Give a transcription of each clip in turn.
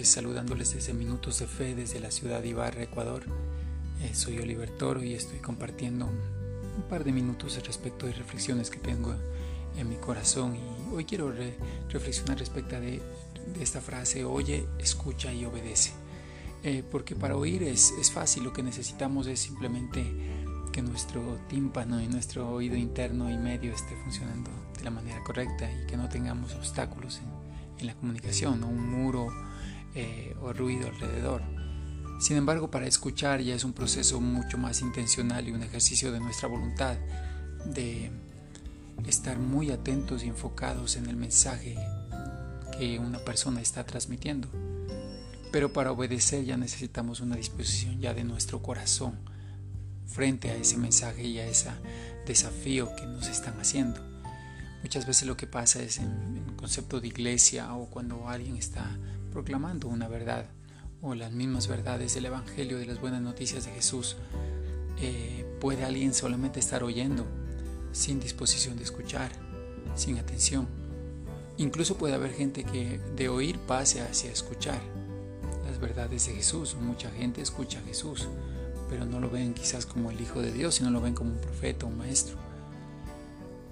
noches, saludándoles desde Minutos de Fe desde la ciudad de Ibarra, Ecuador. Eh, soy Oliver Toro y estoy compartiendo un, par de minutos respecto de reflexiones que tengo en mi corazón y hoy quiero reflexionar respecto de, esta frase, oye, escucha y obedece. Eh, porque para oír es, es fácil, lo que necesitamos es simplemente que nuestro tímpano y nuestro oído interno y medio esté funcionando de la manera correcta y que no tengamos obstáculos en, en la comunicación, un muro eh, o ruido alrededor. Sin embargo, para escuchar ya es un proceso mucho más intencional y un ejercicio de nuestra voluntad, de estar muy atentos y enfocados en el mensaje que una persona está transmitiendo. Pero para obedecer ya necesitamos una disposición ya de nuestro corazón frente a ese mensaje y a ese desafío que nos están haciendo. Muchas veces lo que pasa es en, el concepto de iglesia o cuando alguien está proclamando una verdad o las mismas verdades del Evangelio, de las buenas noticias de Jesús, eh, puede alguien solamente estar oyendo sin disposición de escuchar, sin atención. Incluso puede haber gente que de oír pase hacia escuchar las verdades de Jesús. Mucha gente escucha a Jesús, pero no lo ven quizás como el Hijo de Dios, sino lo ven como un profeta, un maestro.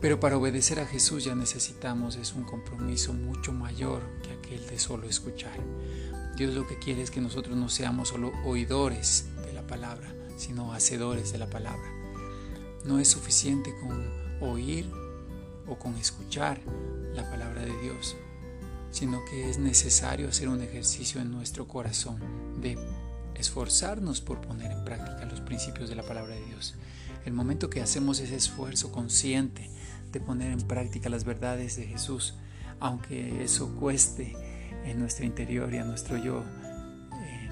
Pero para obedecer a Jesús ya necesitamos es un compromiso mucho mayor que aquel de solo escuchar. Dios lo que quiere es que nosotros no seamos solo oidores de la palabra, sino hacedores de la palabra. No es suficiente con oír o con escuchar la palabra de Dios, sino que es necesario hacer un ejercicio en nuestro corazón de esforzarnos por poner en práctica los principios de la palabra de Dios. El momento que hacemos ese esfuerzo consciente de poner en práctica las verdades de Jesús, aunque eso cueste en nuestro interior y a nuestro yo, eh,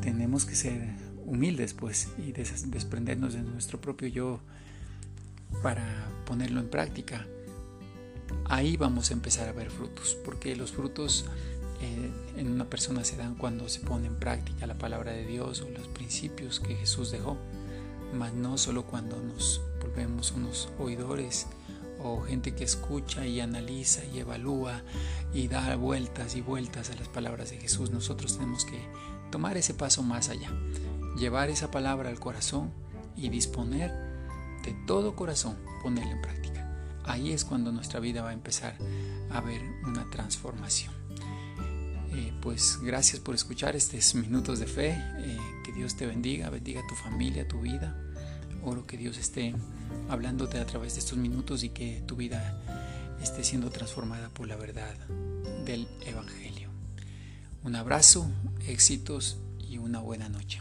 tenemos que ser humildes pues y desprendernos de nuestro propio yo para ponerlo en práctica. Ahí vamos a empezar a ver frutos, porque los frutos eh, en una persona se dan cuando se pone en práctica la palabra de Dios o los principios que Jesús dejó mas no solo cuando nos volvemos unos oidores o gente que escucha y analiza y evalúa y da vueltas y vueltas a las palabras de Jesús. Nosotros tenemos que tomar ese paso más allá, llevar esa palabra al corazón y disponer de todo corazón ponerla en práctica. Ahí es cuando nuestra vida va a empezar a ver una transformación. Eh, pues gracias por escuchar estos minutos de fe. Eh, que Dios te bendiga, bendiga tu familia, tu vida. Oro que Dios esté hablándote a través de estos minutos y que tu vida esté siendo transformada por la verdad del Evangelio. Un abrazo, éxitos y una buena noche.